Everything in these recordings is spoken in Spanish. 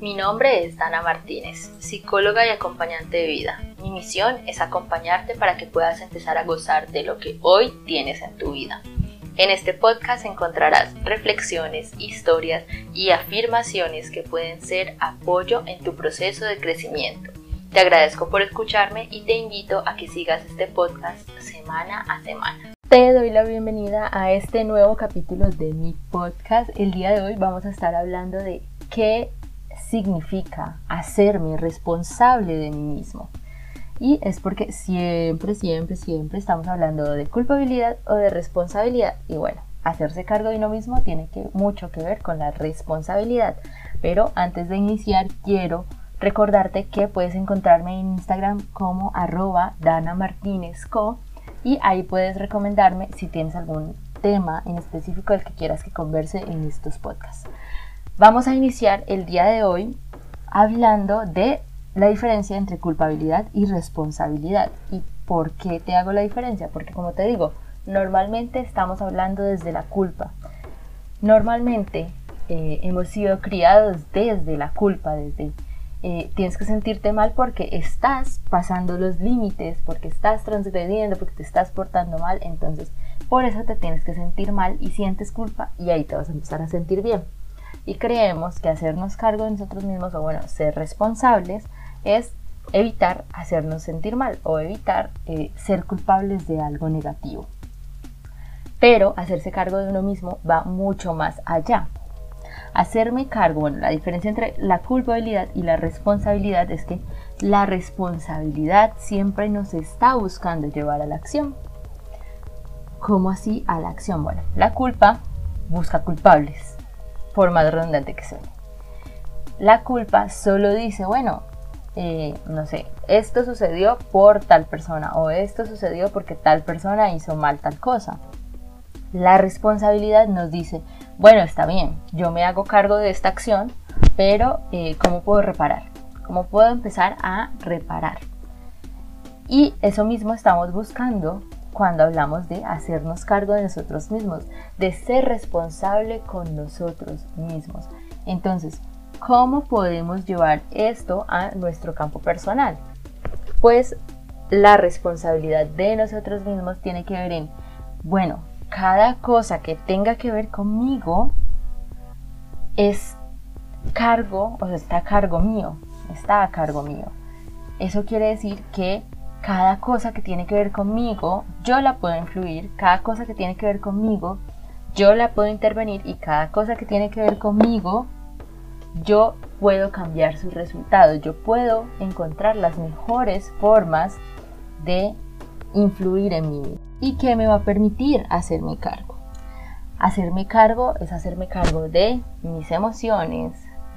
Mi nombre es Dana Martínez, psicóloga y acompañante de vida. Mi misión es acompañarte para que puedas empezar a gozar de lo que hoy tienes en tu vida. En este podcast encontrarás reflexiones, historias y afirmaciones que pueden ser apoyo en tu proceso de crecimiento. Te agradezco por escucharme y te invito a que sigas este podcast semana a semana. Te doy la bienvenida a este nuevo capítulo de mi podcast. El día de hoy vamos a estar hablando de qué significa hacerme responsable de mí mismo. Y es porque siempre, siempre, siempre estamos hablando de culpabilidad o de responsabilidad. Y bueno, hacerse cargo de uno mismo tiene mucho que ver con la responsabilidad. Pero antes de iniciar, quiero recordarte que puedes encontrarme en Instagram como arroba Dana Martínez Co. Y ahí puedes recomendarme si tienes algún tema en específico del que quieras que converse en estos podcasts. Vamos a iniciar el día de hoy hablando de la diferencia entre culpabilidad y responsabilidad. ¿Y por qué te hago la diferencia? Porque como te digo, normalmente estamos hablando desde la culpa. Normalmente eh, hemos sido criados desde la culpa, desde eh, tienes que sentirte mal porque estás pasando los límites, porque estás transgrediendo, porque te estás portando mal, entonces por eso te tienes que sentir mal y sientes culpa y ahí te vas a empezar a sentir bien y creemos que hacernos cargo de nosotros mismos o bueno, ser responsables es evitar hacernos sentir mal o evitar eh, ser culpables de algo negativo. Pero hacerse cargo de uno mismo va mucho más allá. Hacerme cargo, bueno, la diferencia entre la culpabilidad y la responsabilidad es que la responsabilidad siempre nos está buscando llevar a la acción. ¿Cómo así a la acción? Bueno, la culpa busca culpables por más redundante que sea. La culpa solo dice, bueno, eh, no sé, esto sucedió por tal persona o esto sucedió porque tal persona hizo mal tal cosa. La responsabilidad nos dice, bueno, está bien, yo me hago cargo de esta acción, pero eh, ¿cómo puedo reparar? ¿Cómo puedo empezar a reparar? Y eso mismo estamos buscando cuando hablamos de hacernos cargo de nosotros mismos, de ser responsable con nosotros mismos. Entonces, ¿cómo podemos llevar esto a nuestro campo personal? Pues la responsabilidad de nosotros mismos tiene que ver en, bueno, cada cosa que tenga que ver conmigo es cargo, o sea, está a cargo mío, está a cargo mío. Eso quiere decir que cada cosa que tiene que ver conmigo, yo la puedo influir, cada cosa que tiene que ver conmigo, yo la puedo intervenir y cada cosa que tiene que ver conmigo, yo puedo cambiar sus resultados, yo puedo encontrar las mejores formas de influir en mí. ¿Y qué me va a permitir hacerme cargo? Hacerme cargo es hacerme cargo de mis emociones,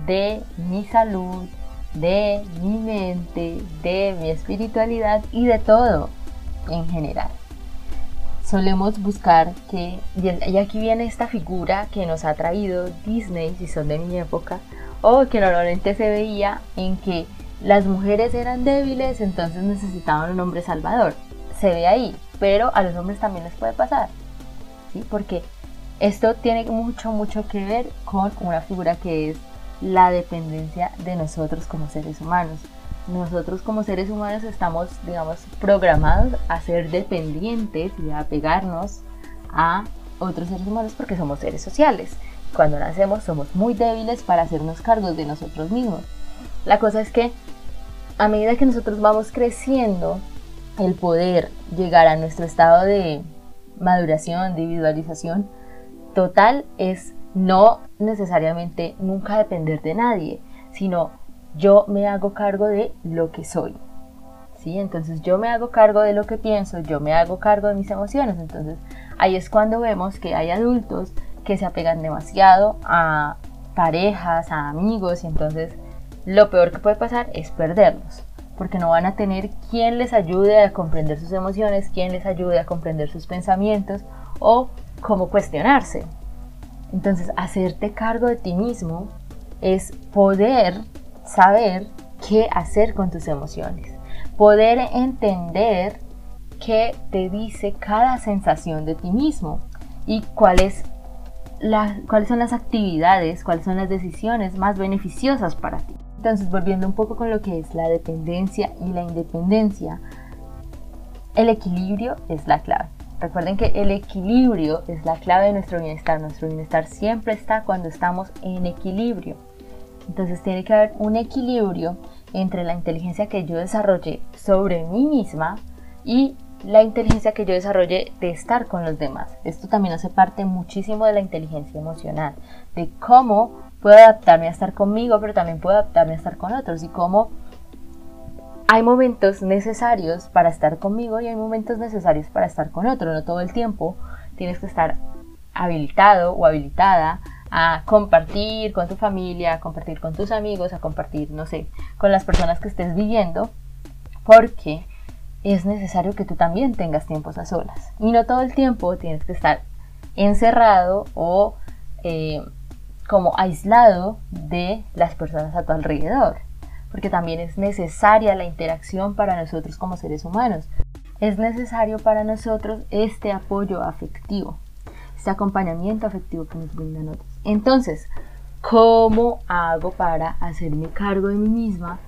de mi salud, de mi mente, de mi espiritualidad y de todo en general. Solemos buscar que, y aquí viene esta figura que nos ha traído Disney, si son de mi época, o que normalmente se veía en que las mujeres eran débiles, entonces necesitaban un hombre salvador. Se ve ahí, pero a los hombres también les puede pasar, ¿sí? Porque esto tiene mucho, mucho que ver con una figura que es la dependencia de nosotros como seres humanos. Nosotros como seres humanos estamos, digamos, programados a ser dependientes y a pegarnos a otros seres humanos porque somos seres sociales. Cuando nacemos somos muy débiles para hacernos cargos de nosotros mismos. La cosa es que a medida que nosotros vamos creciendo, el poder llegar a nuestro estado de maduración, de individualización total es no necesariamente nunca depender de nadie, sino yo me hago cargo de lo que soy. ¿Sí? Entonces yo me hago cargo de lo que pienso, yo me hago cargo de mis emociones. Entonces ahí es cuando vemos que hay adultos que se apegan demasiado a parejas, a amigos y entonces lo peor que puede pasar es perderlos porque no van a tener quien les ayude a comprender sus emociones, quien les ayude a comprender sus pensamientos o cómo cuestionarse. Entonces, hacerte cargo de ti mismo es poder saber qué hacer con tus emociones, poder entender qué te dice cada sensación de ti mismo y cuál es cuáles son las actividades, cuáles son las decisiones más beneficiosas para ti. Entonces, volviendo un poco con lo que es la dependencia y la independencia, el equilibrio es la clave. Recuerden que el equilibrio es la clave de nuestro bienestar. Nuestro bienestar siempre está cuando estamos en equilibrio. Entonces tiene que haber un equilibrio entre la inteligencia que yo desarrolle sobre mí misma y la inteligencia que yo desarrolle de estar con los demás. Esto también hace parte muchísimo de la inteligencia emocional, de cómo puedo adaptarme a estar conmigo, pero también puedo adaptarme a estar con otros y cómo hay momentos necesarios para estar conmigo y hay momentos necesarios para estar con otro. No todo el tiempo tienes que estar habilitado o habilitada a compartir con tu familia, a compartir con tus amigos, a compartir, no sé, con las personas que estés viviendo, porque es necesario que tú también tengas tiempos a solas. Y no todo el tiempo tienes que estar encerrado o eh, como aislado de las personas a tu alrededor, porque también es necesaria la interacción para nosotros como seres humanos. Es necesario para nosotros este apoyo afectivo, este acompañamiento afectivo que nos brindan otros. Entonces, ¿cómo hago para hacerme cargo de mí misma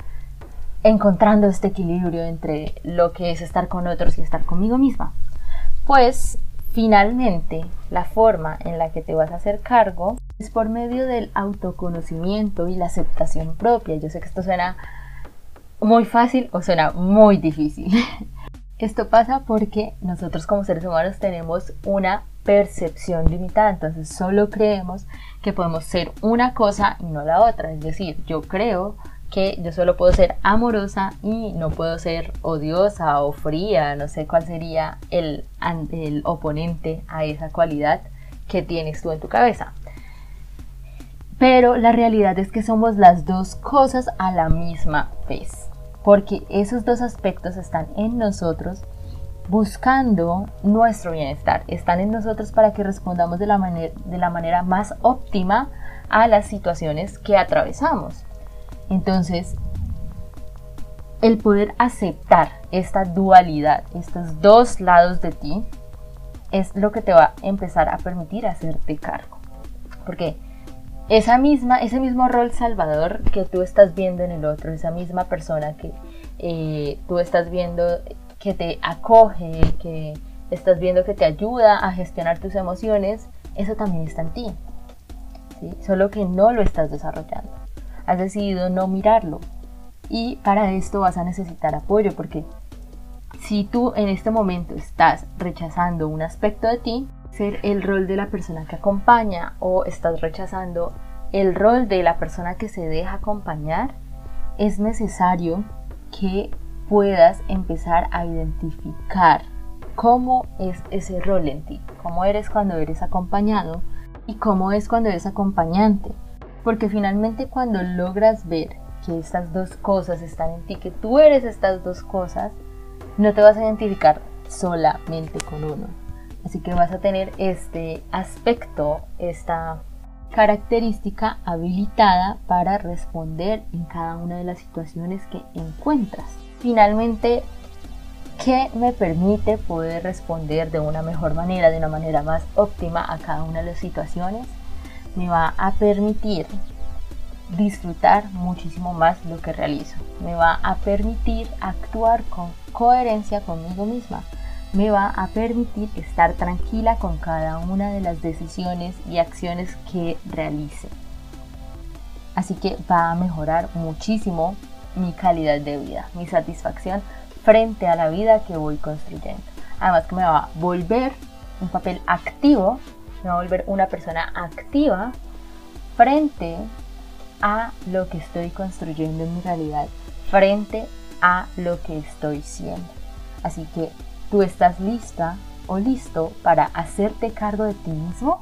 encontrando este equilibrio entre lo que es estar con otros y estar conmigo misma. Pues finalmente la forma en la que te vas a hacer cargo es por medio del autoconocimiento y la aceptación propia. Yo sé que esto suena muy fácil o suena muy difícil. Esto pasa porque nosotros como seres humanos tenemos una percepción limitada, entonces solo creemos que podemos ser una cosa y no la otra. Es decir, yo creo que yo solo puedo ser amorosa y no puedo ser odiosa o fría, no sé cuál sería el, el oponente a esa cualidad que tienes tú en tu cabeza. Pero la realidad es que somos las dos cosas a la misma vez, porque esos dos aspectos están en nosotros buscando nuestro bienestar, están en nosotros para que respondamos de la, manera, de la manera más óptima a las situaciones que atravesamos. Entonces, el poder aceptar esta dualidad, estos dos lados de ti, es lo que te va a empezar a permitir hacerte cargo. Porque esa misma, ese mismo rol salvador que tú estás viendo en el otro, esa misma persona que eh, tú estás viendo que te acoge, que estás viendo que te ayuda a gestionar tus emociones, eso también está en ti. Solo que no lo estás desarrollando has decidido no mirarlo. Y para esto vas a necesitar apoyo porque si tú en este momento estás rechazando un aspecto de ti, ser el rol de la persona que acompaña o estás rechazando el rol de la persona que se deja acompañar, es necesario que puedas empezar a identificar cómo es ese rol en ti, cómo eres cuando eres acompañado y cómo es cuando eres acompañante. Porque finalmente cuando logras ver que estas dos cosas están en ti, que tú eres estas dos cosas, no te vas a identificar solamente con uno. Así que vas a tener este aspecto, esta característica habilitada para responder en cada una de las situaciones que encuentras. Finalmente, ¿qué me permite poder responder de una mejor manera, de una manera más óptima a cada una de las situaciones? me va a permitir disfrutar muchísimo más lo que realizo. Me va a permitir actuar con coherencia conmigo misma. Me va a permitir estar tranquila con cada una de las decisiones y acciones que realice. Así que va a mejorar muchísimo mi calidad de vida, mi satisfacción frente a la vida que voy construyendo. Además que me va a volver un papel activo me va a volver una persona activa frente a lo que estoy construyendo en mi realidad, frente a lo que estoy siendo. Así que tú estás lista o listo para hacerte cargo de ti mismo.